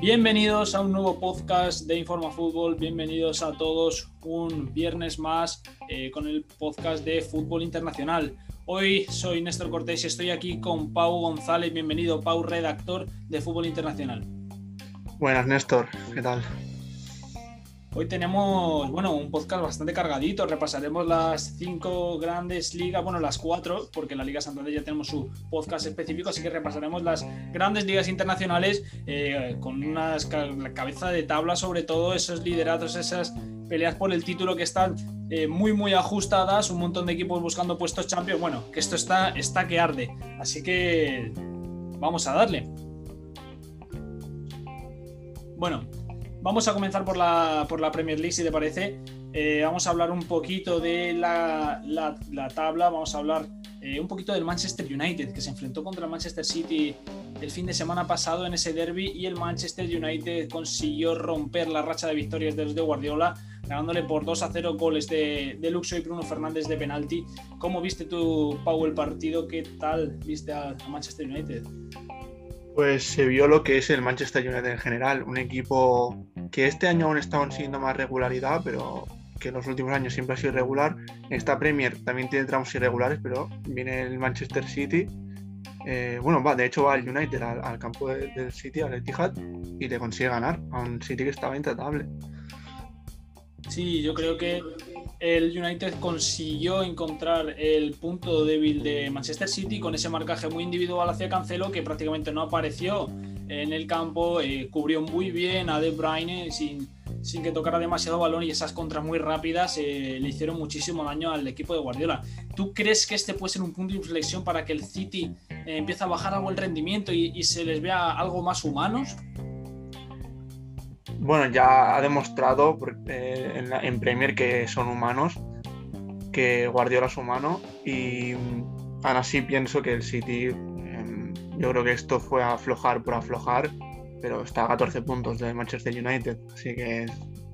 Bienvenidos a un nuevo podcast de Informa Fútbol, bienvenidos a todos un viernes más eh, con el podcast de Fútbol Internacional. Hoy soy Néstor Cortés y estoy aquí con Pau González. Bienvenido, Pau, redactor de Fútbol Internacional. Buenas, Néstor, ¿qué tal? Hoy tenemos, bueno, un podcast bastante cargadito. Repasaremos las cinco grandes ligas, bueno, las cuatro, porque en la Liga Santander ya tenemos su podcast específico, así que repasaremos las grandes ligas internacionales eh, con una cabeza de tabla, sobre todo esos lideratos, esas peleas por el título que están eh, muy, muy ajustadas, un montón de equipos buscando puestos champions. Bueno, que esto está, está que arde. Así que vamos a darle. Bueno, Vamos a comenzar por la, por la Premier League, si te parece. Eh, vamos a hablar un poquito de la, la, tabla, vamos a hablar eh, un poquito del Manchester United, que se enfrentó contra el Manchester City el fin de semana pasado en ese derby y el Manchester United consiguió romper la racha de victorias de los de Guardiola, ganándole por 2 a 0 goles de, de Luxo y Bruno Fernández de penalti. ¿Cómo viste tú, Pau, el partido? ¿Qué tal viste a Manchester United? Pues se vio lo que es el Manchester United en general, un equipo que este año aún está consiguiendo más regularidad, pero que en los últimos años siempre ha sido irregular. Esta Premier también tiene tramos irregulares, pero viene el Manchester City. Eh, bueno, va, de hecho va el United al, campo del City, al Etihad, y le consigue ganar a un City que estaba intratable. Sí, yo creo que el United consiguió encontrar el punto débil de Manchester City con ese marcaje muy individual hacia Cancelo que prácticamente no apareció en el campo, eh, cubrió muy bien a De Bruyne sin, que tocara demasiado balón y esas contras muy rápidas eh, le hicieron muchísimo daño al equipo de Guardiola. ¿Tú crees que este puede ser un punto de inflexión para que el City eh, empiece a bajar algo el rendimiento y, y se les vea algo más humanos? Bueno, ya ha demostrado eh, en, Premier que son humanos, que Guardiola es humano y ahora sí pienso que el City, em, yo creo que esto fue aflojar por aflojar, pero está a 14 puntos del Manchester United, así que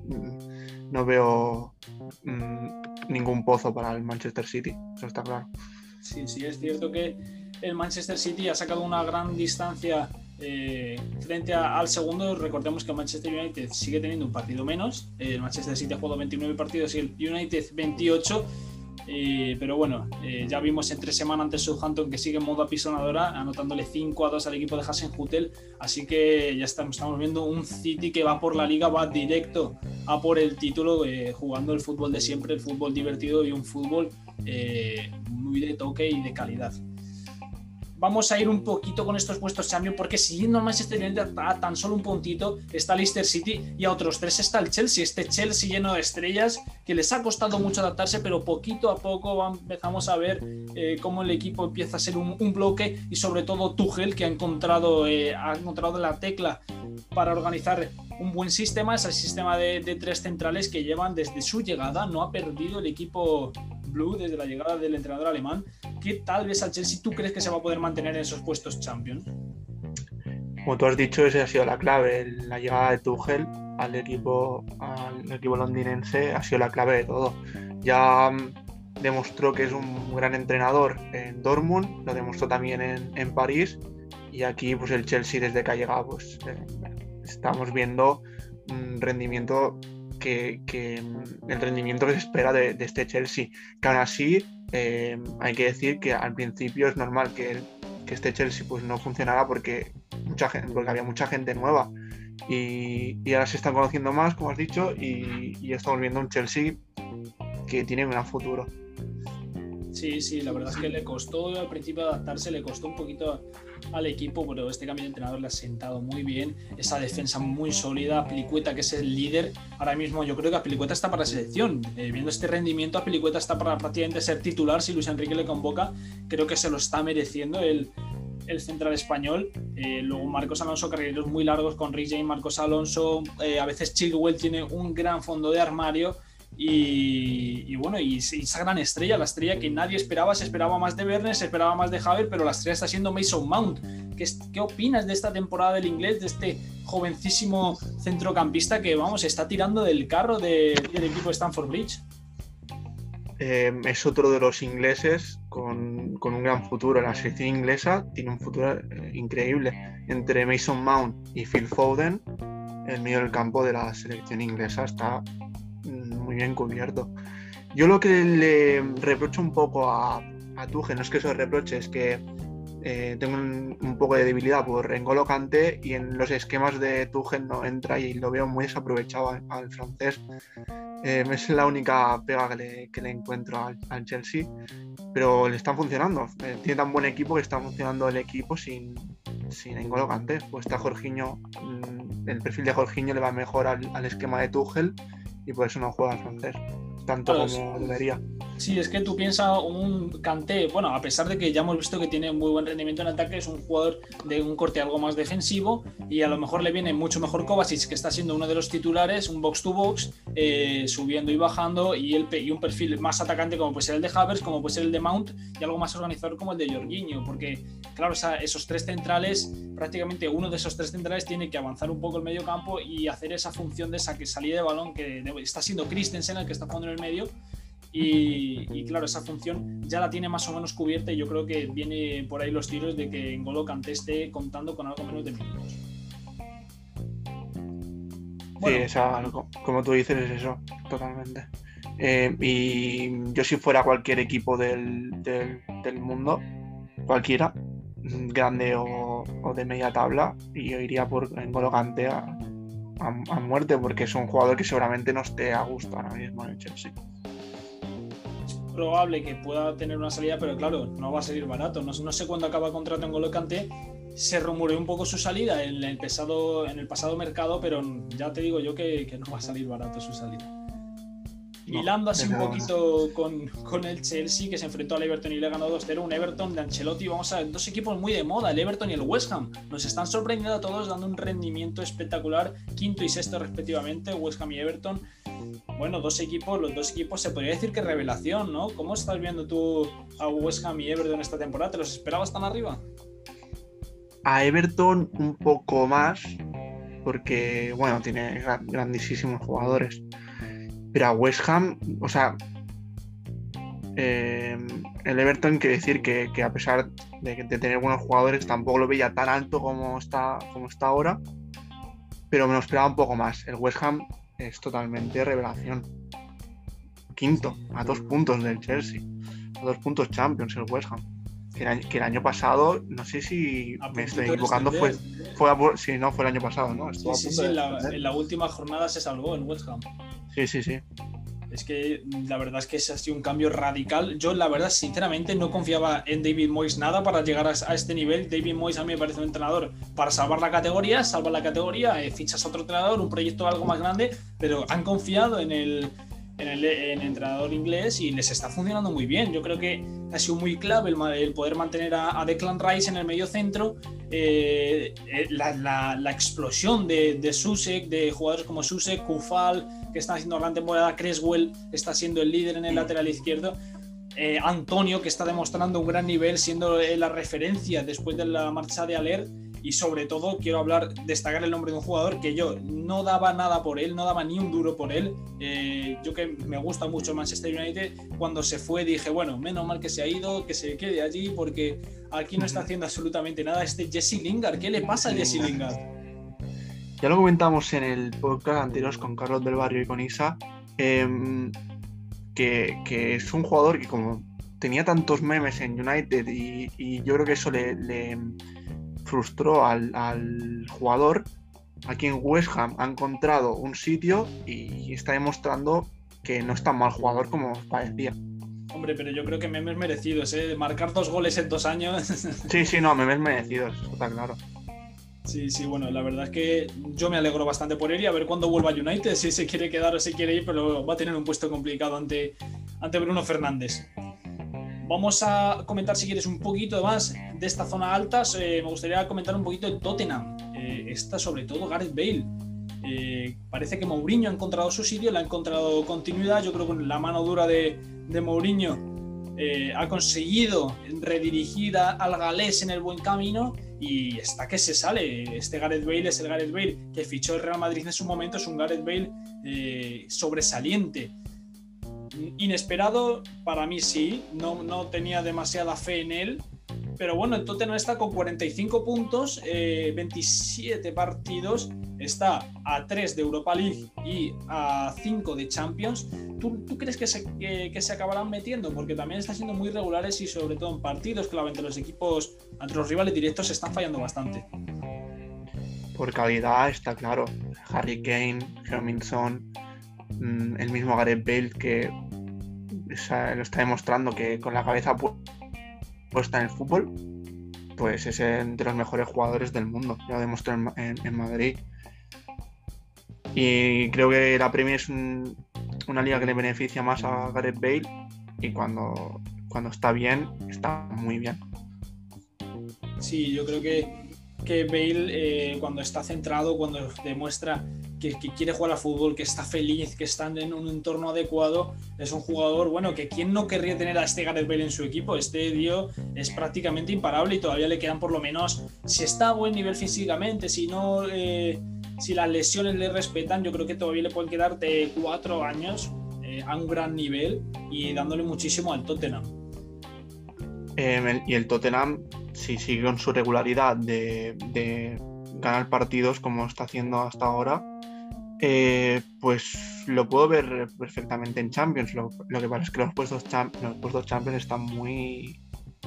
mm, no veo mm, ningún pozo para el Manchester City, eso está claro. Sí, sí, es cierto que el Manchester City ha sacado una gran distancia eh, frente al segundo, recordemos que Manchester United sigue teniendo un partido menos. El Manchester City ha jugado 29 partidos y el United 28. Eh, pero bueno, eh, ya vimos en tres semanas antes Southampton que sigue en modo apisonadora, anotándole 5 a 2 al equipo de Hasenhutel. Así que ya estamos, viendo un City que va por la liga, va directo a por el título, jugando el fútbol de siempre, el fútbol divertido y un fútbol muy de toque y de calidad vamos a ir un poquito con estos puestos Champions, porque siguiendo al Manchester United a tan solo un puntito está Leicester City y a otros tres está el Chelsea, este Chelsea lleno de estrellas que les ha costado mucho adaptarse, pero poquito a poco empezamos a ver eh, cómo el equipo empieza a ser un, bloque y sobre todo Tuchel que ha encontrado, eh, ha encontrado la tecla para organizar un buen sistema, ese sistema de, tres centrales que llevan desde su llegada, no ha perdido el equipo Blue desde la llegada del entrenador alemán. ¿Qué tal ves al Chelsea? ¿Tú crees que se va a poder mantener en esos puestos Champions? Como tú has dicho, esa ha sido la clave. La llegada de Tuchel al equipo, al equipo londinense ha sido la clave de todo. Ya mm, demostró que es un gran entrenador en Dortmund, lo demostró también en, París y aquí pues el Chelsea desde que ha llegado pues eh, estamos viendo un rendimiento que, mm, el rendimiento que se espera de, este Chelsea. Que aún así, eh, hay que decir que al principio es normal que, este Chelsea pues, no funcionara porque, mucha gente, porque había mucha gente nueva. Y, ahora se están conociendo más, como has dicho, y, y estamos viendo un Chelsea que tiene un gran futuro. Sí, sí, la verdad es que le costó al principio adaptarse, le costó un poquito al equipo, pero este cambio de entrenador le ha sentado muy bien. Esa defensa muy sólida, Pelicueta, que es el líder. Ahora mismo yo creo que Pelicueta está para selección. Eh, viendo este rendimiento, Pelicueta está para prácticamente ser titular si Luis Enrique le convoca. Creo que se lo está mereciendo el, el central español. Eh, luego Marcos Alonso, carreros muy largos con Rick James, Marcos Alonso. Eh, a veces Chilwell tiene un gran fondo de armario. Y, bueno, y, esa gran estrella, la estrella que nadie esperaba, se esperaba más de Werner, se esperaba más de Javier, pero la estrella está siendo Mason Mount. ¿Qué, ¿Qué, opinas de esta temporada del inglés, de este jovencísimo centrocampista que, vamos, está tirando del carro del equipo de Stanford Bridge? Eh, es otro de los ingleses con con un gran futuro. La selección inglesa tiene un futuro eh, increíble. Entre Mason Mount y Phil Foden, el medio del campo de la selección inglesa está mm, muy bien cubierto. Yo lo que le reprocho un poco a, a no es que eso reproche, es que eh, tengo un, poco de debilidad por Engolo Kanté y en los esquemas de Tuchel no entra y lo veo muy desaprovechado al, francés. Eh, es la única pega que le, encuentro al, Chelsea, pero le están funcionando. Eh, tiene tan buen equipo que está funcionando el equipo sin, sin Engolo. Pues está Jorginho, mm, el perfil de Jorginho le va mejor al, al esquema de Tuchel y por eso no juega al francés tanto como debería. Sí, es que tú piensas un Kanté, bueno, a pesar de que ya hemos visto que tiene muy buen rendimiento en ataque, es un jugador de un corte algo más defensivo y a lo mejor le viene mucho mejor Kovacic, que está siendo uno de los titulares, un box to box, eh, subiendo y bajando, y, un perfil más atacante como puede ser el de Havers, como puede ser el de Mount, y algo más organizador como el de Jorginho, porque claro, esos tres centrales, prácticamente uno de esos tres centrales tiene que avanzar un poco el medio campo y hacer esa función de esa que salida de balón que está siendo Christensen el que está jugando en el medio y, claro, esa función ya la tiene más o menos cubierta y yo creo que viene por ahí los tiros de que Ngolo Kanté esté contando con algo menos de minutos. Sí, como tú dices, es eso, totalmente. Eh, y yo si fuera cualquier equipo del, mundo, cualquiera, grande o, de media tabla, y yo iría por Ngolo Kanté a, a, muerte porque es un jugador que seguramente no esté a gusto ahora mismo en el Chelsea probable que pueda tener una salida, pero claro, no va a salir barato. No, sé cuándo acaba el contrato en Golo Se rumoreó un poco su salida en el, pasado, en el pasado mercado, pero ya te digo yo que, no va a salir barato su salida. Hilando así un poquito con, con, el Chelsea que se enfrentó al Everton y le ganó 2-0. Un Everton de Ancelotti, vamos a ver, dos equipos muy de moda, el Everton y el West Ham. Nos están sorprendiendo a todos dando un rendimiento espectacular, quinto y sexto respectivamente, West Ham y Everton bueno, dos equipos, los dos equipos se podría decir que revelación, ¿no? ¿Cómo estás viendo tú a West Ham y Everton esta temporada? ¿Te los esperabas tan arriba? A Everton un poco más, porque, bueno, tiene grandísimos jugadores. Pero a West Ham, o sea, eh, el Everton quiere decir que, a pesar de, tener buenos jugadores, tampoco lo veía tan alto como está, como está ahora, pero me lo esperaba un poco más. El West Ham es totalmente revelación. Quinto, a dos puntos del Chelsea, a dos puntos Champions el West Ham. Que el, año, pasado, no sé si me estoy equivocando, fue, fue si no fue el año pasado, ¿no? sí, sí, sí en, la, última jornada se salvó el West Ham. Sí, sí, sí. Es que la verdad es que ese ha sido un cambio radical. Yo, la verdad, sinceramente, no confiaba en David Moyes nada para llegar a, este nivel. David Moyes a mí me parece un entrenador para salvar la categoría, salvar la categoría, eh, fichas a otro entrenador, un proyecto algo más grande, pero han confiado en el, en el, entrenador inglés y les está funcionando muy bien. Yo creo que ha sido muy clave el, poder mantener a, Declan Rice en el medio centro, eh, eh, la, explosión de, de Susek, de jugadores como Susek, Kufal, que están haciendo gran temporada, Creswell está siendo el líder en el lateral izquierdo. Eh, Antonio, que está demostrando un gran nivel, siendo la referencia después de la marcha de Aler y sobre todo quiero hablar, destacar el nombre de un jugador que yo no daba nada por él, no daba ni un duro por él. Eh, yo que me gusta mucho Manchester United, cuando se fue dije, bueno, menos mal que se ha ido, que se quede allí, porque aquí no está haciendo absolutamente nada este Jesse Lingard. ¿Qué le pasa a Jesse Lingard? Ya lo comentamos en el podcast anterior con Carlos del Barrio y con Isa, em, que, es un jugador que como tenía tantos memes en United y, yo creo que eso le frustró al, jugador. Aquí en West Ham ha encontrado un sitio y está demostrando que no es tan mal jugador como parecía. Hombre, pero yo creo que memes merecidos, ¿eh? Marcar dos goles en dos años. sí, sí, no, memes merecidos, está claro. Sí, sí, bueno, la verdad es que yo me alegro bastante por él y a ver cuándo vuelva a United, si se quiere quedar o si quiere ir, pero va a tener un puesto complicado ante, ante Bruno Fernández. Vamos a comentar, si quieres, un poquito más de esta zona alta. me gustaría comentar un poquito de Tottenham. Eh, está sobre todo Gareth Bale. Eh, parece que Mourinho ha encontrado su sitio, le ha encontrado continuidad. Yo creo que con la mano dura de, de Mourinho eh, ha conseguido redirigir al galés en el buen camino y está que se sale. Este Gareth Bale es el Gareth Bale que fichó el Real Madrid en su momento, es un Gareth Bale sobresaliente Inesperado, para mí sí, no, no tenía demasiada fe en él, pero bueno, el Tottenham está con 45 puntos, 27 eh, partidos, está a 3 de Europa League y a 5 de Champions. ¿Tú, crees que se, que, se, acabarán metiendo? Porque también están siendo muy regulares y sobre todo en partidos, clave entre los equipos, entre los rivales directos, se están fallando bastante. Por calidad está claro. Harry Kane, Herminson, mm, el mismo Gareth Bale que lo está demostrando que con la cabeza puesta en el fútbol, pues es de los mejores jugadores del mundo. Ya lo demostró en, Madrid. Y creo que la Premier es una liga que le beneficia más a Gareth Bale y cuando, cuando está bien, está muy bien. Sí, yo creo que, que Bale eh, cuando está centrado, cuando demuestra que, quiere jugar al fútbol, que está feliz, que está en un entorno adecuado, es un jugador, bueno, que quién no querría tener a este Gareth Bale en su equipo. Este tío es prácticamente imparable y todavía le quedan por lo menos, si está a buen nivel físicamente, si no, eh, si las lesiones le respetan, yo creo que todavía le pueden quedar de cuatro años eh, a un gran nivel y dándole muchísimo al Tottenham. Em, y el Tottenham, si sigue con su regularidad de, de ganar partidos como está haciendo hasta ahora, eh, pues lo puedo ver perfectamente en Champions. Lo, que pasa es que los puestos, los puestos Champions están muy,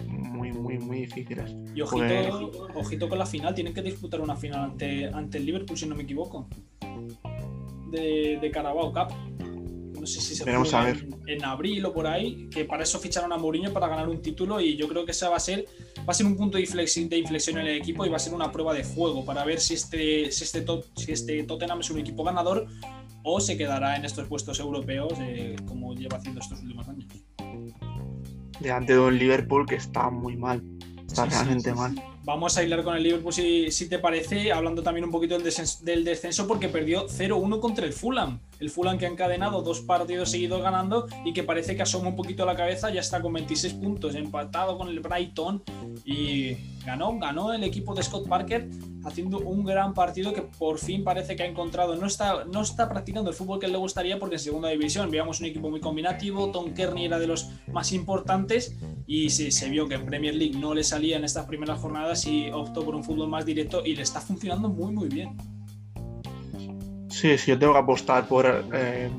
muy, muy, muy difíciles. Y ojito, ojito con la final, tienen que disputar una final ante, ante el Liverpool, si no me equivoco, de, de Carabao Cup no sé si se juega en, abril o por ahí, que para eso ficharon a Mourinho para ganar un título y yo creo que esa va a ser va a ser un punto de inflexión, de inflexión en el equipo y va a ser una prueba de juego para ver si este, si este, si este Tottenham es un equipo ganador o se quedará en estos puestos europeos eh, como lleva haciendo estos últimos años. Delante de un Liverpool que está muy mal, está realmente mal. Vamos a hilar con el Liverpool si, te parece, hablando también un poquito del descenso porque perdió 0-1 contra el Fulham. El Fulham que ha encadenado dos partidos seguidos ganando y que parece que asoma un poquito la cabeza, ya está con 26 puntos, empatado con el Brighton y ganó, ganó el equipo de Scott Parker haciendo un gran partido que por fin parece que ha encontrado. No está, no está practicando el fútbol que le gustaría porque en segunda división veíamos un equipo muy combinativo, Tom Kearney era de los más importantes y se vio que en Premier League no le salía en estas primeras jornadas y optó por un fútbol más directo y le está funcionando muy muy bien. Sí, sí, yo tengo que apostar por eh,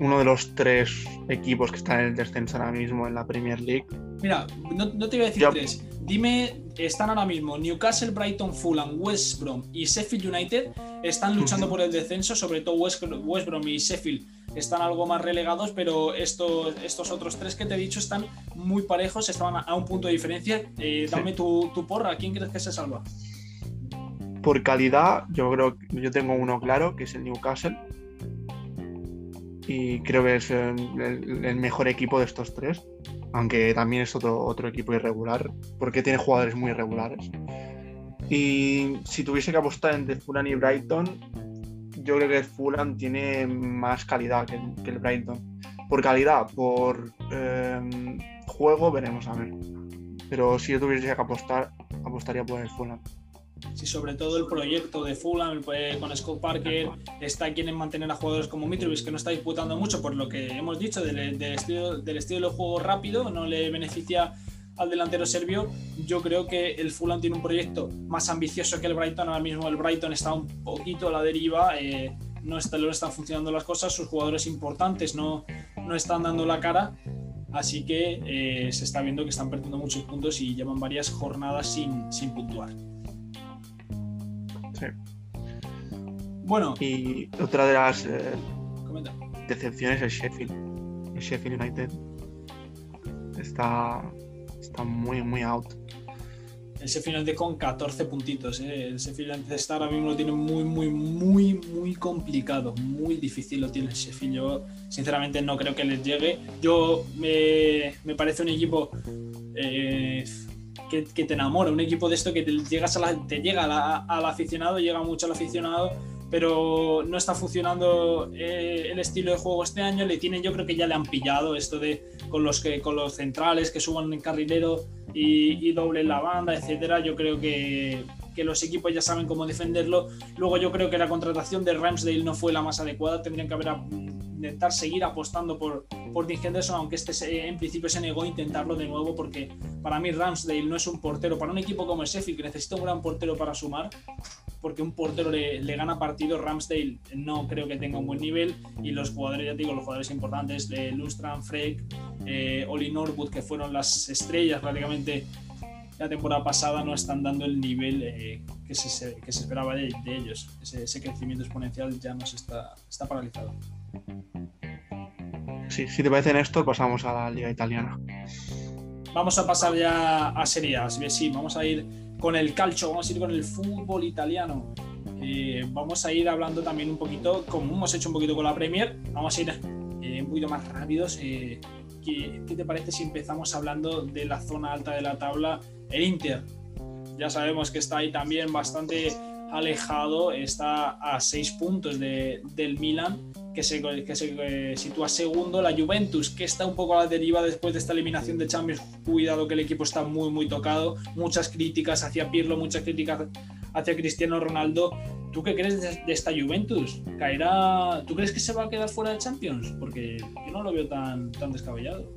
uno de los tres equipos que están en el descenso ahora mismo en la Premier League. Mira, no, te voy a decir tres. Dime, están ahora mismo Newcastle, Brighton, Fulham, West Brom y Sheffield United. Están luchando por el descenso, sobre todo West, Brom y Sheffield están algo más relegados, pero estos, estos otros tres que te he dicho están muy parejos, estaban a, un punto de diferencia. Eh, dame tu, tu porra, ¿quién crees que se salva? por calidad, yo creo que yo tengo uno claro, que es el Newcastle. Y creo que es el, mejor equipo de estos tres. Aunque también es otro, otro equipo irregular, porque tiene jugadores muy irregulares. Y si tuviese que apostar entre Fulham y Brighton, yo creo que Fulham tiene más calidad que el, Brighton. Por calidad, por em, juego, veremos a ver. Pero si yo tuviese que apostar, apostaría por el Fulham. Sí, sobre todo el proyecto de Fulham pues, con Scott Parker está quieren mantener a jugadores como Mitrovic que no está disputando mucho por lo que hemos dicho del, estilo, del estilo de juego rápido, no le beneficia al delantero serbio. Yo creo que el Fulham tiene un proyecto más ambicioso que el Brighton. Ahora mismo el Brighton está un poquito a la deriva, eh, no, está, no están funcionando las cosas, sus jugadores importantes no, no están dando la cara. Así que eh, se está viendo que están perdiendo muchos puntos y llevan varias jornadas sin, sin puntuar. Bueno. Y otra de las eh, decepciones es Sheffield. El Sheffield United está, está muy, muy out. El Sheffield United con 14 puntitos. Eh. El Sheffield United está ahora mismo lo tiene muy, muy, muy, muy complicado. Muy difícil lo tiene el Sheffield. Yo, sinceramente, no creo que les llegue. Yo me, me parece un equipo. Eh, que, te enamora, un equipo de esto que te, llegas a te llega al aficionado, llega mucho al aficionado, pero no está funcionando eh, el estilo de juego este año. Le tienen, yo creo que ya le han pillado esto de con los centrales que suban en carrilero y, y doblen la banda, etcétera. Yo creo que, que los equipos ya saben cómo defenderlo. Luego yo creo que la contratación de Ramsdale no fue la más adecuada, tendrían que haber intentar seguir apostando por, por Dean Henderson, aunque este en principio se negó a intentarlo de nuevo porque para mí Ramsdale no es un portero, para un equipo como el Sheffield que necesita un gran portero para sumar, porque un portero le, gana partido, Ramsdale no creo que tenga un buen nivel y los jugadores, ya digo, los jugadores importantes, de Lundstrand, Freck, eh, Oli Norwood, que fueron las estrellas prácticamente la temporada pasada, no están dando el nivel eh, que, se, que, se, esperaba de, ellos. Ese, crecimiento exponencial ya nos está, está paralizado. Sí, si te parece, Néstor, pasamos a la Liga Italiana. Vamos a pasar ya a Serie A. Sí, vamos a ir con el calcio, vamos a ir con el fútbol italiano. Eh, vamos a ir hablando también un poquito, como hemos hecho un poquito con la Premier, vamos a ir eh, un poquito más rápidos. Eh, ¿qué, ¿qué, te parece si empezamos hablando de la zona alta de la tabla? El Inter. Ya sabemos que está ahí también bastante alejado, está a seis puntos de, del Milan que se, eh, sitúa segundo, la Juventus, que está un poco a la deriva después de esta eliminación de Champions. Cuidado que el equipo está muy, muy tocado. Muchas críticas hacia Pirlo, muchas críticas hacia Cristiano Ronaldo. ¿Tú qué crees de, esta Juventus? ¿Caerá? ¿Tú crees que se va a quedar fuera de Champions? Porque yo no lo veo tan, tan descabellado.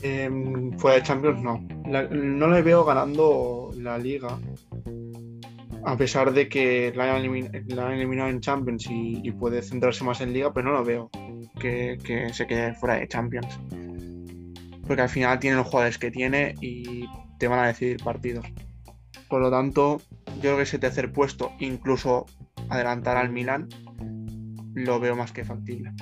Em, fuera de Champions no. no le veo ganando la liga a pesar de que la han, eliminado en Champions y, puede centrarse más en Liga, pero no lo veo que, se quede fuera de Champions. Porque al final tiene los jugadores que tiene y te van a decidir partidos. Por lo tanto, yo creo que ese tercer puesto, incluso adelantar al Milan, lo veo más que factible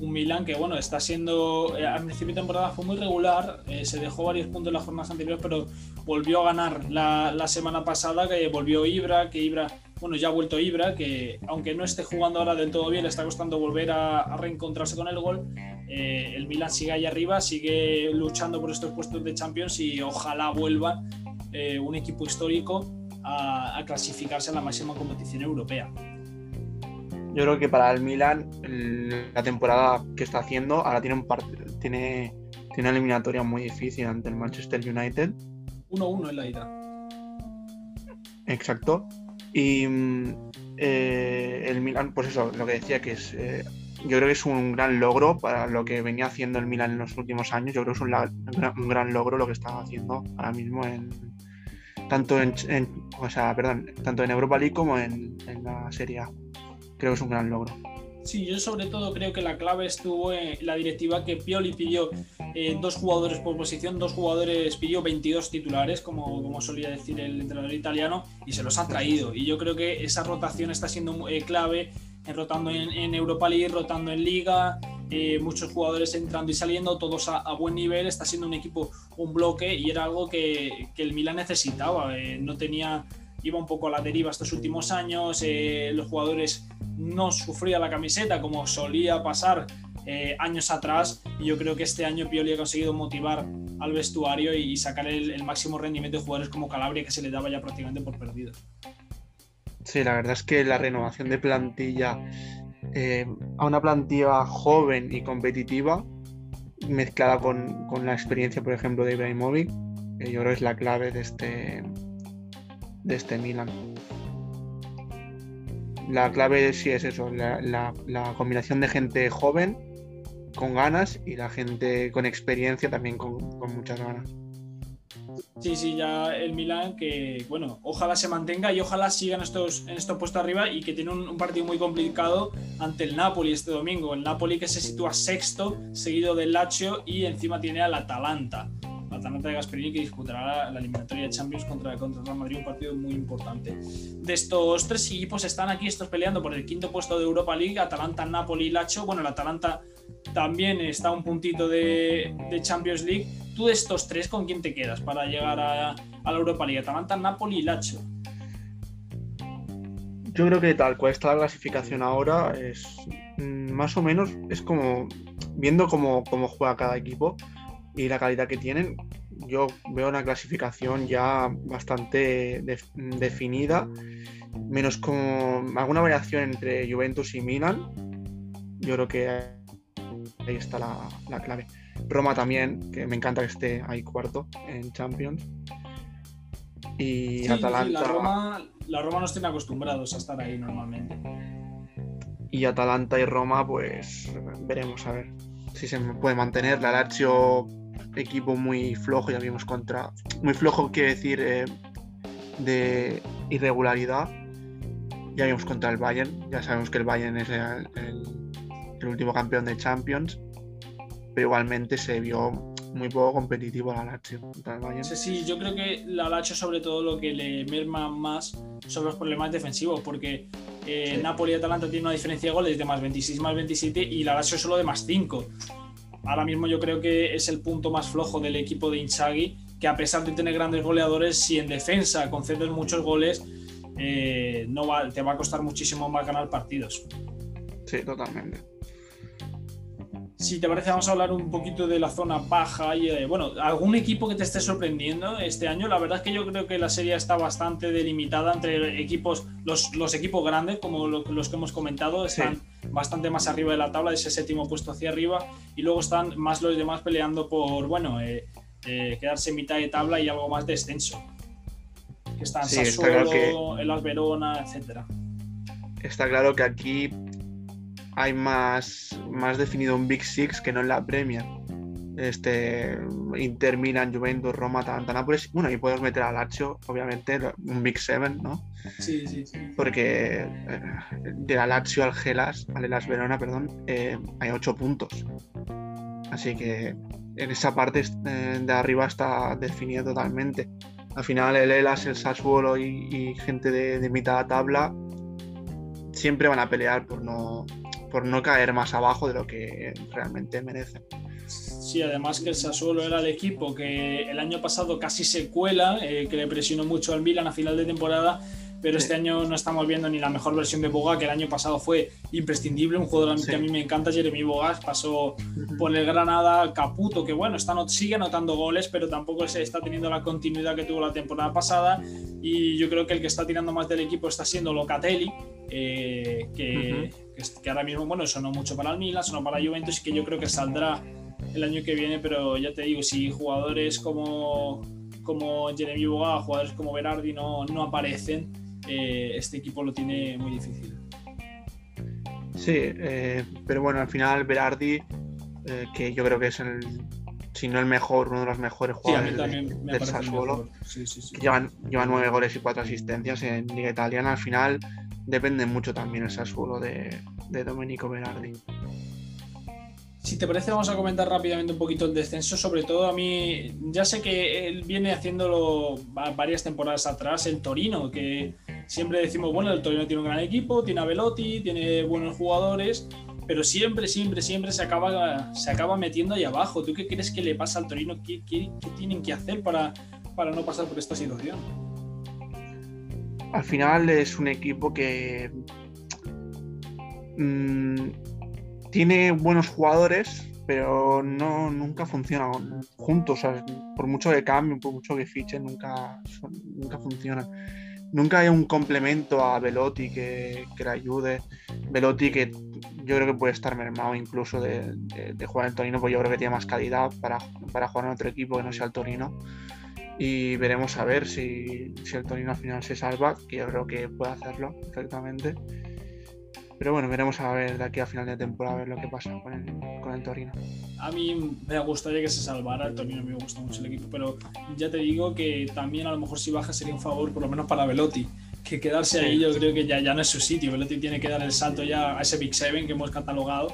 un Milan que bueno está siendo eh, al principio de temporada fue muy regular eh, se dejó varios puntos en las jornadas anteriores pero volvió a ganar la, semana pasada que volvió Ibra que Ibra bueno ya ha vuelto Ibra que aunque no esté jugando ahora del todo bien le está costando volver a, reencontrarse con el gol eh, el Milan sigue ahí arriba sigue luchando por estos puestos de Champions y ojalá vuelva un equipo histórico a clasificarse a la máxima competición europea yo creo que para el Milan la temporada que está haciendo ahora tiene un tiene, tiene una eliminatoria muy difícil ante el Manchester United. 1-1 en la ida. Exacto. Y eh, el Milan, pues eso, lo que decía que es eh, yo creo que es un gran logro para lo que venía haciendo el Milan en los últimos años. Yo creo que es un, gran logro lo que está haciendo ahora mismo en tanto en, o sea, perdón, tanto en Europa League como en, en la Serie A creo que es un gran logro. Sí, yo sobre todo creo que la clave estuvo en la directiva que Pioli pidió eh, dos jugadores por posición, dos jugadores pidió 22 titulares, como, como solía decir el entrenador italiano, y se los ha traído. Y yo creo que esa rotación está siendo eh, clave, eh, rotando en, Europa League, rotando en Liga, muchos jugadores entrando y saliendo, todos a, buen nivel, está siendo un equipo, un bloque, y era algo que, que el Milan necesitaba. no tenía, iba un poco a la deriva estos últimos años, los jugadores no sufría la camiseta como solía pasar eh, años atrás y yo creo que este año Pioli ha conseguido motivar al vestuario y, sacar el, máximo rendimiento de jugadores como Calabria que se le daba ya prácticamente por perdido. Sí, la verdad es que la renovación de plantilla eh, a una plantilla joven y competitiva mezclada con, la experiencia, por ejemplo, de Ibrahimovic, que yo creo que es la clave de este, de este Milan la clave sí es eso, la, combinación de gente joven con ganas y la gente con experiencia también con, muchas ganas. Sí, sí, ya el Milan que, bueno, ojalá se mantenga y ojalá sigan estos, en estos puestos arriba y que tiene un, partido muy complicado ante el Napoli este domingo. El Napoli que se sitúa sexto, seguido del Lazio y encima tiene al Atalanta. Atalanta de Gasperini que disputará la, eliminatoria de Champions contra, contra Real Madrid, un partido muy importante. De estos tres equipos están aquí estos peleando por el quinto puesto de Europa League, Atalanta, Napoli y Lacho. Bueno, el Atalanta también está a un puntito de, Champions League. Tú de estos tres, ¿con quién te quedas para llegar a, la Europa League? Atalanta, Napoli y Lacho. Yo creo que tal cual está la clasificación ahora es mm, más o menos es como viendo cómo, cómo juega cada equipo y la calidad que tienen, yo veo una clasificación ya bastante definida, menos con alguna variación entre Juventus y Milan. Yo creo que ahí está la, clave. Roma también, que me encanta que esté ahí cuarto en Champions. Y Atalanta. la, Roma, la Roma nos tiene acostumbrados a estar ahí normalmente. Y Atalanta y Roma, pues veremos a ver si se puede mantener. La Lazio, equipo muy flojo, ya vimos contra. Muy flojo quiere decir eh, de irregularidad. Ya vimos contra el Bayern. Ya sabemos que el Bayern es el, el último campeón de Champions. Pero igualmente se vio muy poco competitivo la Lazio Sí, sí, yo creo que la Lazio sobre todo lo que le merma más son los problemas defensivos, porque eh, Napoli y Atalanta tienen una diferencia de goles de más 26 más 27 y la Lazio solo de más 5. Ahora mismo yo creo que es el punto más flojo del equipo de Inzaghi, que a pesar de tener grandes goleadores, si en defensa concedes muchos goles, eh, no va, te va a costar muchísimo más ganar partidos. Sí, totalmente. Si te parece, vamos a hablar un poquito de la zona baja y, eh, bueno, algún equipo que te esté sorprendiendo este año. La verdad es que yo creo que la serie está bastante delimitada entre equipos, los, equipos grandes, como los que hemos comentado, están bastante más arriba de la tabla, de ese séptimo puesto hacia arriba, y luego están más los demás peleando por, bueno, eh, eh, quedarse en mitad de tabla y algo más de extenso. Que están sí, Sassuolo, el Verona, etcétera. Está claro que aquí hay más, más definido un Big Six que no en la Premier. Este, Inter, Milan, Juventus, Roma, Atalanta, Nápoles. Bueno, y podemos meter a Lazio, obviamente, un Big Seven, ¿no? Sí, sí, sí. Porque eh, de la Lazio al Gelas, al Elas Verona, perdón, eh, hay ocho puntos. Así que en esa parte eh, de arriba está definido totalmente. Al final el Elas, el Sassuolo y, gente de, de mitad de tabla siempre van a pelear por no, por no caer más abajo de lo que realmente merecen. Sí, además que el Sassuolo era el equipo que el año pasado casi se cuela, eh, que le presionó mucho al Milan a final de temporada, pero este año no estamos viendo ni la mejor versión de Boga, que el año pasado fue imprescindible, un jugador que a mí me encanta, Jeremy Bogas, pasó por el Granada, Caputo, que bueno, está, sigue anotando goles, pero tampoco se está teniendo la continuidad que tuvo la temporada pasada, y yo creo que el que está tirando más del equipo está siendo Locatelli, eh, que, que, ahora mismo, bueno, sonó mucho para el Milan, sonó para Juventus y que yo creo que saldrá el año que viene, pero ya te digo, si jugadores como, como Jeremy Boga, jugadores como Berardi no, no aparecen, eh, este equipo lo tiene muy difícil. Sí, eh, pero bueno, al final Berardi, que yo creo que es el, si no el mejor, uno de los mejores jugadores del Sassuolo, sí, sí, llevan, lleva nueve goles y cuatro asistencias en Liga Italiana, al final depende mucho también el Sassuolo de, de Domenico Berardi. Si te parece, vamos a comentar rápidamente un poquito el descenso. Sobre todo a mí, ya sé que él viene haciéndolo varias temporadas atrás, el Torino, que siempre decimos, bueno, el Torino tiene un gran equipo, tiene a Velotti, tiene buenos jugadores, pero siempre, siempre, siempre se acaba, se acaba metiendo ahí abajo. ¿Tú qué crees que le pasa al Torino? ¿Qué, qué, tienen que hacer para, para no pasar por esta situación? al final es un equipo que mm, tiene buenos jugadores, pero no, nunca funcionan juntos. por mucho que cambien, por mucho que fichen, nunca, nunca funcionan. Nunca hay un complemento a Velotti que, le ayude. Velotti que yo creo que puede estar mermado incluso de, jugar en Torino, porque yo creo que tiene más calidad para, para jugar en otro equipo que no sea el Torino y veremos a ver si, el Torino al final se salva, que yo creo que puede hacerlo perfectamente. Pero bueno, veremos a ver de aquí a final de temporada a ver lo que pasa con el, con el Torino. A mí me gustaría que se salvara el Torino, me gusta mucho el equipo, pero ya te digo que también a lo mejor si baja sería un favor, por lo menos para Velotti, que quedarse ahí yo creo que ya, ya no es su sitio. Velotti tiene que dar el salto ya a ese Big Seven que hemos catalogado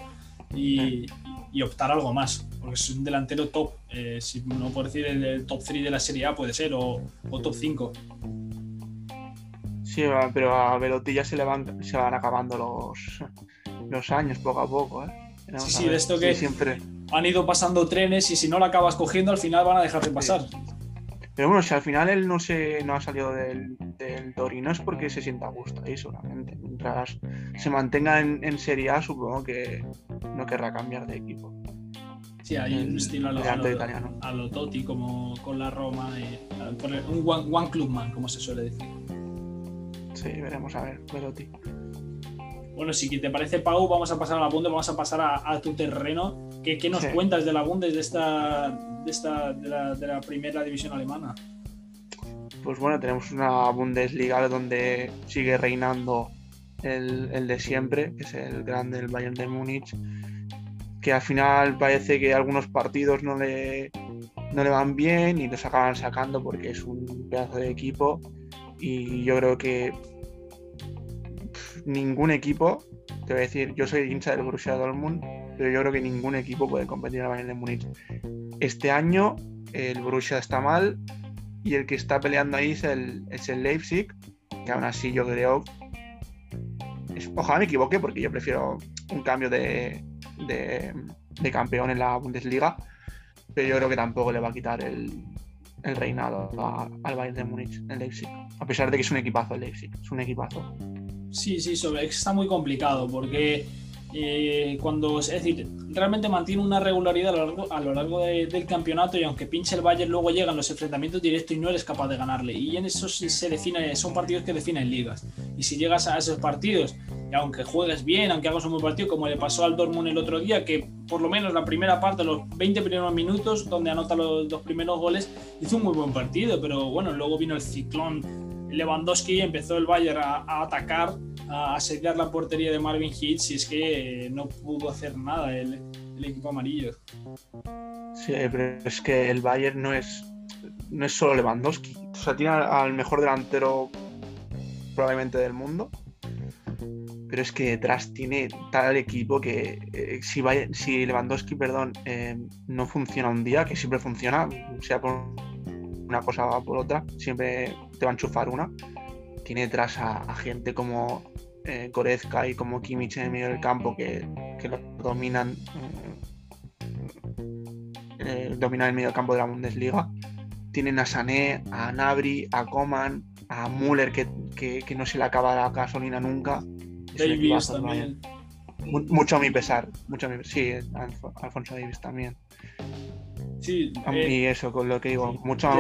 y, y optar algo más, porque es un delantero top, eh, si no puedo decir el, top 3 de la Serie A puede ser, o, top 5. Sí, pero a Velotti ya se, van, se van acabando los, los años poco a poco. ¿eh? Sí, sí, de esto que siempre... han ido pasando trenes y si no lo acabas cogiendo al final van a dejar de pasar. Pero bueno, si al final él no se no ha salido del, Torino es porque se sienta a gusto ahí solamente. Mientras se mantenga en, Serie A, supongo que no querrá cambiar de equipo. Sí, hay un estilo a lo, a, lo, Totti, como con la Roma, un one, one clubman, como se suele decir. Sí, veremos a ver, Velotti. Bueno, si te parece, Pau, vamos a pasar a la Bundes, vamos a pasar a, tu terreno. ¿Qué, nos cuentas de la Bundes, de, esta, de, esta, de, la, de la primera división alemana? Pues bueno, tenemos una Bundesliga donde sigue reinando el, de siempre, que es el grande del Bayern de Múnich, que al final parece que algunos partidos no le, no le van bien y los acaban sacando porque es un pedazo de equipo y yo creo que ningún equipo, te voy a decir, yo soy hincha del Borussia Dortmund, pero yo creo que ningún equipo puede competir el Bayern de Múnich. Este año el Borussia está mal y el que está peleando ahí es el, es el Leipzig, que aún así yo creo ojalá me equivoque porque yo prefiero un cambio de, campeón en la Bundesliga, pero yo creo que tampoco le va a quitar el, reinado al Bayern de Múnich, el Leipzig, a pesar de que es un equipazo el Leipzig, es un equipazo. Sí, sí, está muy complicado porque eh, cuando, es decir, realmente mantiene una regularidad a lo largo, a lo largo del campeonato y aunque pinche el Bayern luego llegan los enfrentamientos directos y no eres capaz de ganarle. Y en eso se define, son partidos que definen ligas. Y si llegas a esos partidos, y aunque juegues bien, aunque hagas un buen partido, como le pasó al Dortmund el otro día, que por lo menos la primera parte, los 20 primeros minutos, donde anota los dos primeros goles, hizo un muy buen partido, pero bueno, luego vino el ciclón Lewandowski empezó el Bayern a, atacar, a asediar la portería de Marvin Hitch y es que no pudo hacer nada el, equipo amarillo. Sí, pero es que el Bayern no es, no es solo Lewandowski. O sea, tiene al mejor delantero probablemente del mundo. Pero es que detrás tiene tal equipo que eh, si, si Lewandowski perdón, eh, no funciona un día, que siempre funciona, sea por una cosa o por otra, siempre te va a enchufar una. Tiene detrás a, gente como eh, y como Kimmich en el medio del campo que, lo dominan, eh, eh, dominan el medio del campo de la Bundesliga. Tienen a Sané, a Nabri, a Coman, a Müller que, no se le acaba la gasolina nunca. Davis también. Mucho a mi pesar, mucho a mi, sí, Alfonso Davis también. Sí, eh, eso, con lo que digo, mucho,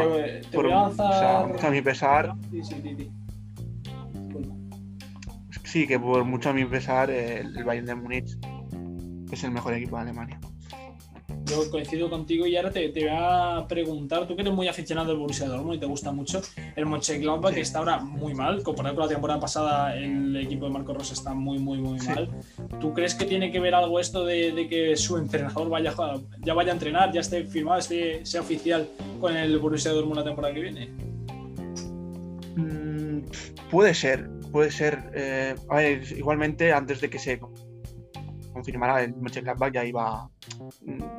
por, mucho a mi pesar. Sí, sí, sí, sí, que por mucho a mi pesar, el Bayern de Múnich es el mejor equipo de Alemania. Yo coincido contigo y ahora te, te, voy a preguntar, tú que eres muy aficionado al Borussia Dortmund y te gusta mucho, el Mönchengladbach que está ahora muy mal, comparado con la temporada pasada el equipo de Marco Rosa está muy, muy, muy mal. ¿Tú crees que tiene que ver algo esto de, que su entrenador vaya, ya vaya a entrenar, ya esté firmado, esté, sea oficial con el Borussia Dortmund la temporada que viene? Mm, puede ser, puede ser. Eh, a ver, igualmente antes de que se confirmara el Mönchengladbach ya iba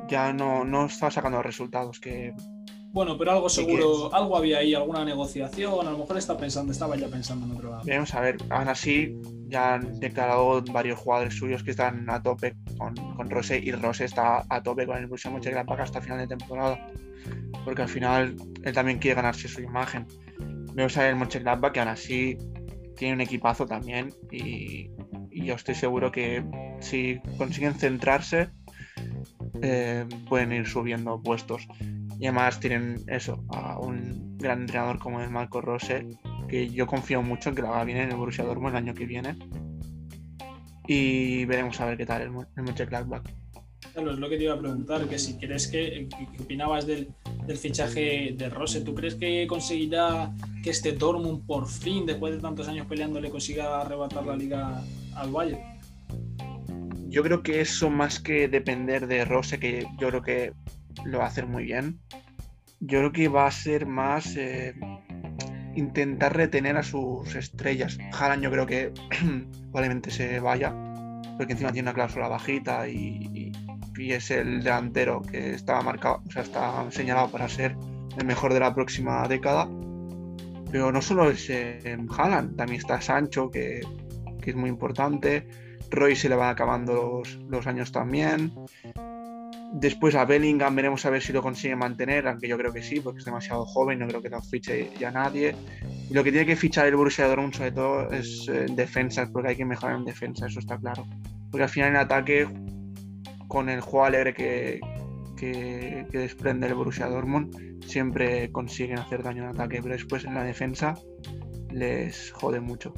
ya no, no estaba sacando los resultados que bueno, pero algo seguro, algo había ahí, alguna negociación, a lo mejor está pensando, estaba ya pensando en otro lado. Vamos a ver, aún así ya han declarado varios jugadores suyos que están a tope con, con Rose y Rose está a tope con el Borussia Mönchengladbach hasta final de temporada, porque al final él también quiere ganarse su imagen. Vamos a ver el Mönchengladbach que aún así tiene un equipazo también y, y yo estoy seguro que si consiguen centrarse eh, pueden ir subiendo puestos. Y además tienen eso, a un gran entrenador como es Marco Rose, que yo confío mucho en que lo haga bien en el Borussia Dortmund el año que viene. Y veremos a ver qué tal el, el Mönchengladbach. Claro, es lo que te iba a preguntar, que si crees que, ¿qué opinabas del, del, fichaje de Rose, ¿tú crees que conseguirá que este Dortmund por fin, después de tantos años peleando, le consiga arrebatar la liga al Bayern? Yo creo que eso más que depender de Rose, que yo creo que lo va a hacer muy bien, yo creo que va a ser más eh, intentar retener a sus estrellas. Haaland yo creo que probablemente se vaya, porque encima tiene una cláusula bajita y, es el delantero que estaba marcado, o sea, está señalado para ser el mejor de la próxima década. Pero no solo es eh, Haaland, también está Sancho, que, que es muy importante. Roy se le van acabando los, años también. Después a Bellingham veremos a ver si lo consigue mantener, aunque yo creo que sí, porque es demasiado joven, no creo que lo fiche ya nadie. Y lo que tiene que fichar el Borussia Dortmund sobre todo es eh, defensas, porque hay que mejorar en defensa, eso está claro. Porque al final en ataque, con el juego que, que, que desprende el Borussia Dortmund, siempre consiguen hacer daño en ataque, pero después en la defensa les jode mucho.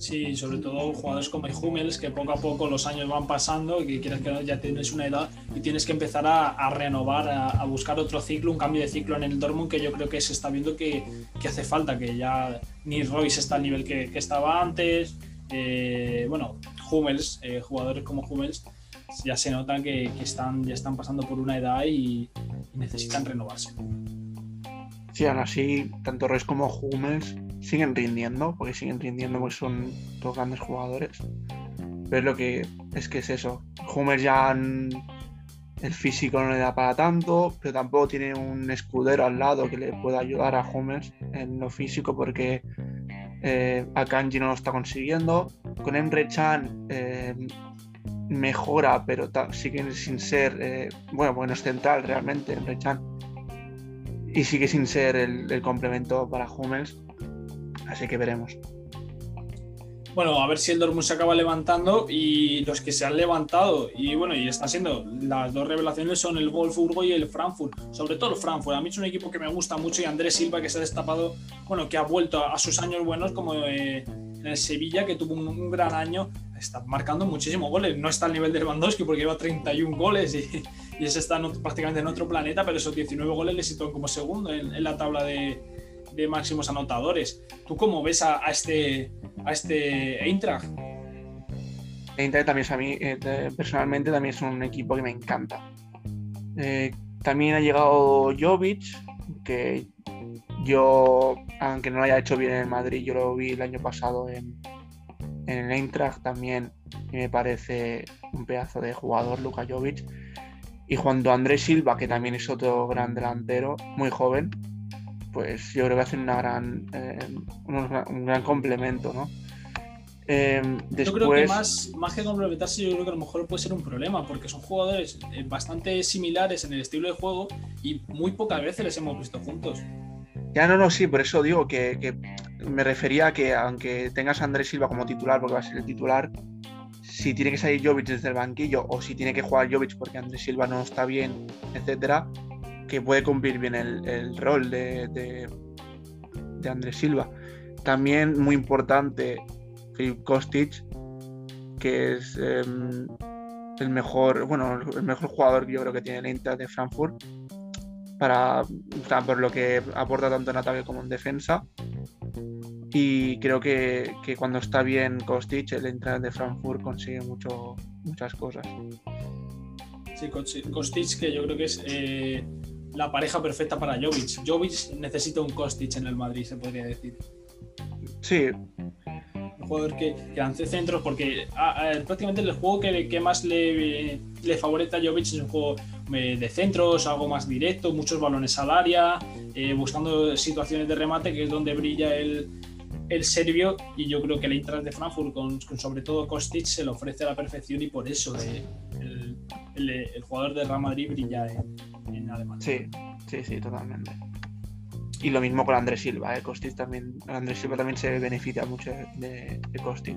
Sí, sobre todo jugadores como Hummels, que poco a poco los años van pasando y que quieres que ya tienes una edad y tienes que empezar a, renovar, a, buscar otro ciclo, un cambio de ciclo en el Dortmund que yo creo que se está viendo que, hace falta, que ya ni Royce está al nivel que, estaba antes, eh, bueno, Hummels, eh, jugadores como Hummels, ya se nota que, están, ya están pasando por una edad y, necesitan renovarse. Sí, aún así, tanto Reus como Hummels siguen rindiendo, porque siguen rindiendo porque son dos grandes jugadores. Pero lo que es que es eso. Hummels ya el físico no le da para tanto, pero tampoco tiene un escudero al lado que le pueda ayudar a Hummels en lo físico porque eh, Akanji no lo está consiguiendo. Con Emre Chan eh, mejora, pero sigue sin ser, eh, bueno, bueno, es central realmente Emre Chan. Y sigue sin ser el, el complemento para Hummels. Así que veremos. Bueno, a ver si el Dortmund se acaba levantando y los que se han levantado y bueno, y están siendo las dos revelaciones son el Wolfsburgo y el Frankfurt, sobre todo el Frankfurt. A mí es un equipo que me gusta mucho y Andrés Silva que se ha destapado, bueno, que ha vuelto a, sus años buenos como eh, en el Sevilla que tuvo un, gran año, está marcando muchísimos goles. No está al nivel de Lewandowski porque lleva 31 goles y, ese está prácticamente en otro planeta, pero esos 19 goles le sitúan como segundo en la tabla de, de máximos anotadores. ¿Tú cómo ves a, este, a este Eintracht? Eintracht también es a mí, eh, personalmente, también es un equipo que me encanta. Eh, también ha llegado Jovic, que yo, aunque no lo haya hecho bien en Madrid, yo lo vi el año pasado en, el Eintracht también me parece un pedazo de jugador, Luka Jovic. Y a Andrés Silva, que también es otro gran delantero, muy joven, pues yo creo que hacen una gran, eh, un, gran complemento, ¿no? Em, yo creo que más, más que complementarse, yo creo que a lo mejor puede ser un problema, porque son jugadores eh, bastante similares en el estilo de juego y muy pocas veces les hemos visto juntos. Ya no, no, sí, por eso digo que, me refería a que aunque tengas a Andrés Silva como titular, porque va a ser el titular, si tiene que salir Jovic desde el banquillo o si tiene que jugar Jovic porque Andrés Silva no está bien, etcétera, que puede cumplir bien el, rol de, de, Andrés Silva. También muy importante, Filip Kostic, que es em, el mejor, bueno, el mejor jugador que yo creo que tiene el Inter de Frankfurt, para, por lo que aporta tanto en ataque como en defensa. Y creo que, cuando está bien Kostic, el Inter de Frankfurt consigue mucho, muchas cosas. Sí, Kostic, que yo creo que es eh, la pareja perfecta para Jovic. Jovic necesita un Kostic en el Madrid, se podría decir. Sí. Un jugador que, que lance centros, porque prácticamente el juego que, más le, le, favorece a Jovic es un juego eh, de centros, algo más directo, muchos balones al área, eh, buscando situaciones de remate, que es donde brilla el, el serbio. Y yo creo que el Eintracht de Frankfurt, con, sobre todo Kostic, se le ofrece a la perfección y por eso eh, el, el, jugador de Real Madrid brilla en Sí, sí, sí, totalmente. Y lo mismo con Andrés Silva, ¿eh? Kostic también, Andrés Silva también se beneficia mucho de, de Kostic.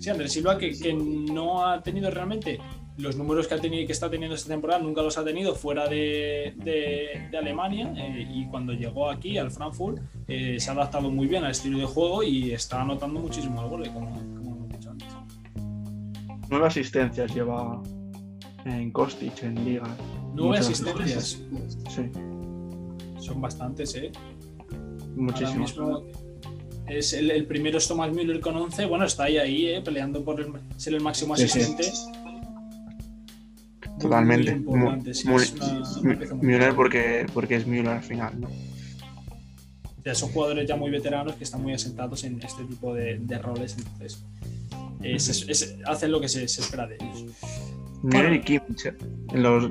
Sí, Andrés Silva que, no ha tenido realmente los números que ha tenido que está teniendo esta temporada nunca los ha tenido fuera de, Alemania eh, y cuando llegó aquí al Frankfurt eh, se ha adaptado muy bien al estilo de juego y está anotando muchísimos goles como, como hemos dicho antes. Nueve asistencias lleva en Kostic en liga. Nueve asistencias. Sí. Son bastantes, ¿eh? Muchísimos. Es el, primero es Thomas Müller con 11. Bueno, está ahí, ahí ¿eh? peleando por ser el máximo asistente. Totalmente. Müller porque, porque es Müller al final, ¿no? son jugadores ya muy veteranos que están muy asentados en este tipo de, roles, entonces hacen lo que se, se espera de ellos. Müller y Kimmich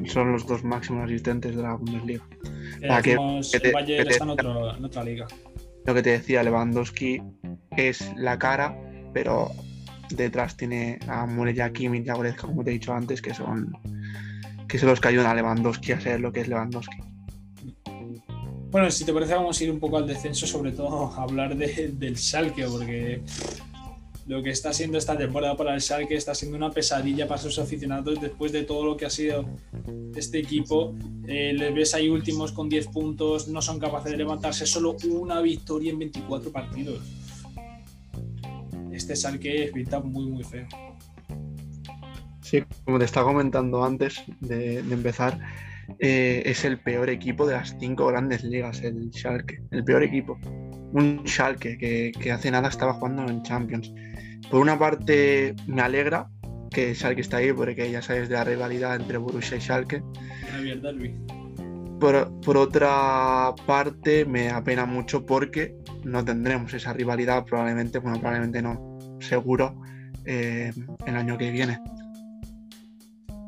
son los dos máximos asistentes de la Bundesliga. que, está en, otra liga. Lo que te decía, Lewandowski es la cara, pero detrás tiene a Müller y a Kimmich y a Goretzka, como te he dicho antes, que son, que son los que ayudan a Lewandowski a ser lo que es Lewandowski. Bueno, si te parece, vamos a ir un poco al descenso, sobre todo a hablar del Schalke, porque lo que está haciendo esta temporada para el Schalke está siendo una pesadilla para sus aficionados después de todo lo que ha sido este equipo. Eh, les ves ahí últimos con 10 puntos, no son capaces de levantarse, solo una victoria en 24 partidos. Este Schalke pinta muy, muy feo. Sí, como te estaba comentando antes de, empezar, eh, es el peor equipo de las cinco grandes ligas, el Schalke, el peor equipo. Un Schalke que, que hace nada estaba jugando en Champions por una parte me alegra que Schalke está ahí, porque ya sabes de la rivalidad entre Borussia y Schalke. Por, por, otra parte me apena mucho porque no tendremos esa rivalidad probablemente, bueno, probablemente no, seguro, eh, el año que viene.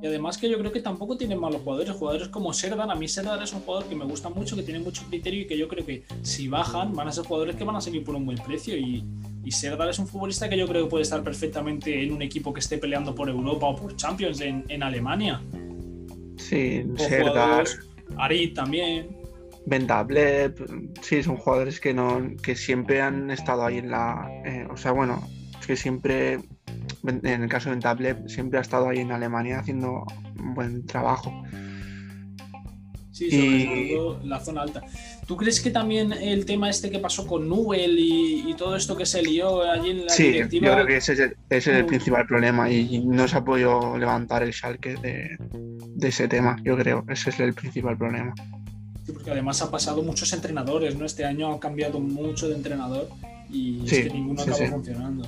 Y además que yo creo que tampoco tienen malos jugadores. Jugadores como Serdan, a mí Serdan es un jugador que me gusta mucho, que tiene mucho criterio y que yo creo que si bajan van a ser jugadores que van a seguir por un buen precio. Y, y Serdar es un futbolista que yo creo que puede estar perfectamente en un equipo que esté peleando por Europa o por Champions en, en Alemania. Sí, Serdar. Arit también. Ventable, sí, son jugadores que no que siempre han estado ahí en la. Eh, o sea, bueno, es que siempre en el caso de Tablet, siempre ha estado ahí en Alemania haciendo un buen trabajo. Sí, sobre todo la zona alta. ¿Tú crees que también el tema este que pasó con Nubel y, todo esto que se lió allí en la sí, yo creo que ese es el, principal problema y no se ha podido levantar el Schalke de, de, ese tema, yo creo. Ese es el principal problema. Sí, porque además ha pasado muchos entrenadores, ¿no? Este año ha cambiado mucho de entrenador y es que ninguno acaba funcionando.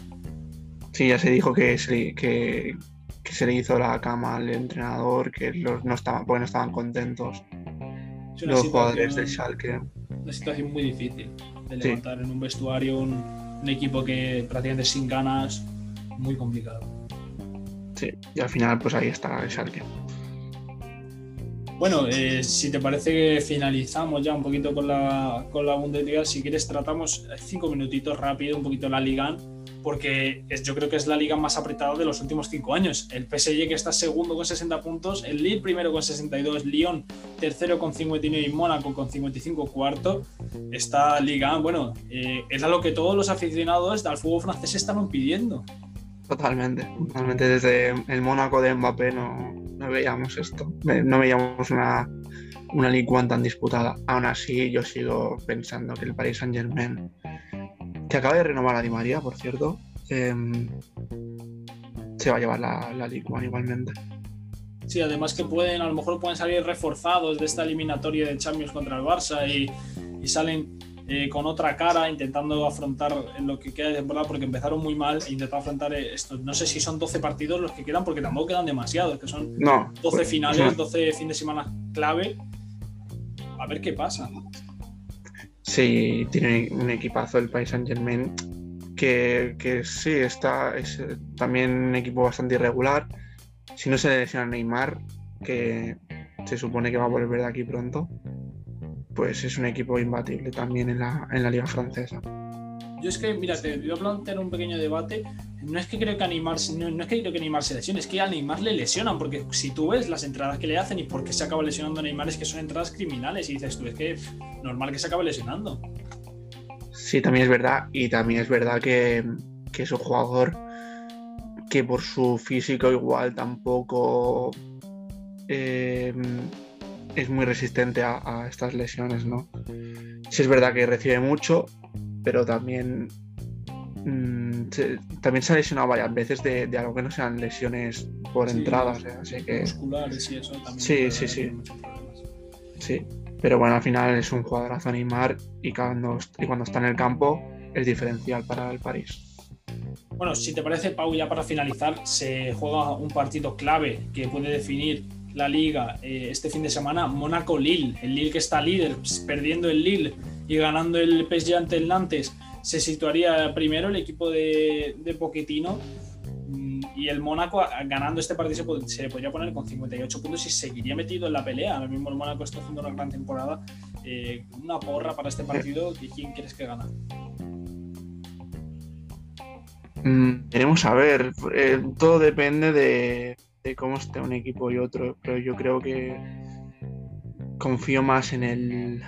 Sí, ya se dijo que se, que, se le hizo la cama al entrenador, que los no estaban, porque no estaban contentos los jugadores de Schalke. Una situación muy difícil de levantar en un vestuario un, equipo que prácticamente sin ganas, muy complicado. Sí, y al final pues ahí está el Schalke. Bueno, eh, si te parece que finalizamos ya un poquito con la, con la Bundesliga, si quieres tratamos cinco minutitos rápido, un poquito la Liga porque yo creo que es la liga más apretada de los últimos cinco años. El PSG que está segundo con 60 puntos, el Lille primero con 62, Lyon tercero con 59 y Mónaco con 55 cuarto. Esta liga, bueno, eh, es a lo que todos los aficionados al fútbol francés están pidiendo. Totalmente, totalmente. Desde el Mónaco de Mbappé no, no veíamos esto, no veíamos una, una Ligue 1 tan disputada. Aún así, yo sigo pensando que el Paris Saint Germain que acaba de renovar a Di María, por cierto, em, se va a llevar la, la League One igualmente. Sí, además que pueden, a lo mejor pueden salir reforzados de esta eliminatoria de Champions contra el Barça y, salen eh, con otra cara intentando afrontar lo que queda de temporada porque empezaron muy mal e intentando afrontar esto. No sé si son 12 partidos los que quedan porque tampoco quedan demasiados, que son 12 finales, 12 fin de semana clave. A ver qué pasa. Sí, tiene un equipazo el País Saint Germain que, que sí, está, es eh, también un equipo bastante irregular. Si no se le lesiona Neymar, que se supone que va a volver de aquí pronto, pues es un equipo imbatible también en la, en la liga francesa. Yo es que, mira, te voy a plantear un pequeño debate. No es que creo que a Neymar, no, es que creo que Neymar se lesione, es que a Neymar le lesionan, porque si tú ves las entradas que le hacen y por qué se acaba lesionando a Neymar es que son entradas criminales y dices tú, es que normal que se acabe lesionando. Sí, también es verdad, y también es verdad que, es un jugador que por su físico igual tampoco eh, es muy resistente a, a, estas lesiones, ¿no? Sí es verdad que recibe mucho, pero también, mm, se, también se ha lesionado varias veces de, algo que no sean lesiones por entradas. ¿eh? Así que, musculares y eso también. Sí, sí, sí. Sí, pero bueno, al final es un jugadorazo Neymar y cuando, y cuando está en el campo es diferencial para el París. Bueno, si te parece, Pau, ya para finalizar, se juega un partido clave que puede definir la liga eh, este fin de semana, Mónaco-Lille. El Lille que está líder, perdiendo el Lille y ganando el PSG ante el Nantes, se situaría primero el equipo de, de Pochettino mm, y el Mónaco ganando este partido se, podría poner con 58 puntos y seguiría metido en la pelea. Ahora mismo el Mónaco está haciendo una gran temporada. Eh, una porra para este partido. ¿Quién quieres que gana? Mm, queremos a ver. Eh, todo depende de, de, cómo esté un equipo y otro. Pero yo creo que confío más en el,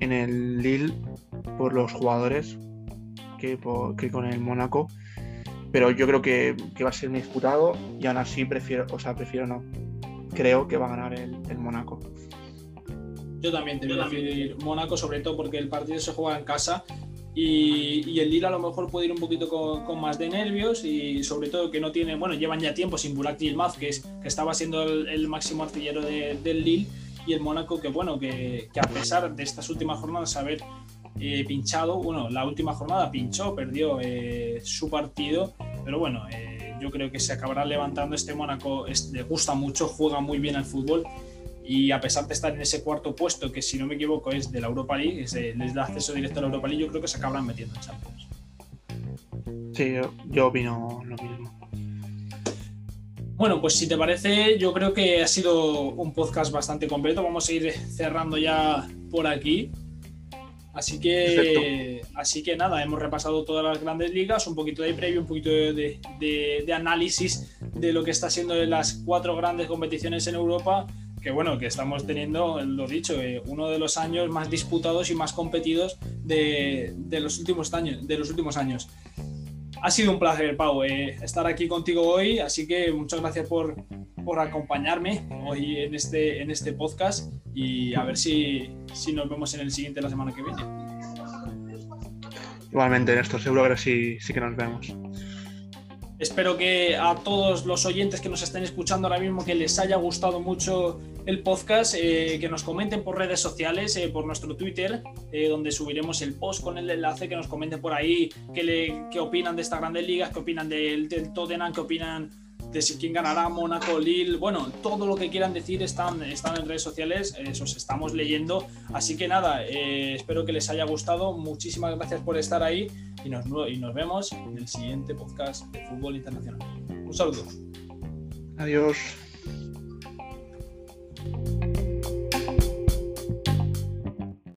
en el Lille por los jugadores que, con el Mónaco. Pero yo creo que, va a ser muy disputado y aún así prefiero, o sea, prefiero no. Creo que va a ganar el, el Mónaco. Yo también te voy a decir Mónaco, sobre todo porque el partido se juega en casa y, el Lille a lo mejor puede ir un poquito con, más de nervios y sobre todo que no tiene, bueno, llevan ya tiempo sin Burak Yilmaz, que, es, que estaba siendo el, máximo artillero del Lille y el Mónaco que bueno, que, a pesar de estas últimas jornadas haber eh, pinchado. Bueno, la última jornada pinchó, perdió eh, su partido, pero bueno, eh, yo creo que se acabará levantando este Mónaco. le gusta mucho, juega muy bien al fútbol y a pesar de estar en ese cuarto puesto, que si no me equivoco es de la Europa League, les da acceso directo a la Europa League, yo creo que se acabarán metiendo en Champions. Sí, yo, opino lo mismo. Bueno, pues si te parece, yo creo que ha sido un podcast bastante completo. Vamos a ir cerrando ya por aquí. Así que, así que nada, hemos repasado todas las grandes ligas, un poquito de previo, un poquito de, de, análisis de lo que está siendo las cuatro grandes competiciones en Europa que bueno, que estamos teniendo, lo dicho, eh, uno de los años más disputados y más competidos de, los, últimos años, de los últimos años. Ha sido un placer, Pau, eh, estar aquí contigo hoy, así que muchas gracias por, por acompañarme hoy en este, en este podcast y a ver si, si nos vemos en el siguiente la semana que viene. Igualmente, Néstor, seguro que sí, sí que nos vemos. Espero que a todos los oyentes que nos estén escuchando ahora mismo que les haya gustado mucho el podcast, eh, que nos comenten por redes sociales, eh, por nuestro Twitter, eh, donde subiremos el post con el enlace, que nos comenten por ahí qué, le, opinan de esta grandes ligas, qué opinan del, del Tottenham, qué opinan de si quién ganará, Mónaco, Lille, bueno, todo lo que quieran decir están, están en redes sociales, eh, esos estamos leyendo. Así que nada, eh, espero que les haya gustado, muchísimas gracias por estar ahí y nos, y nos vemos en el siguiente podcast de Fútbol Internacional. Un saludo. Adiós.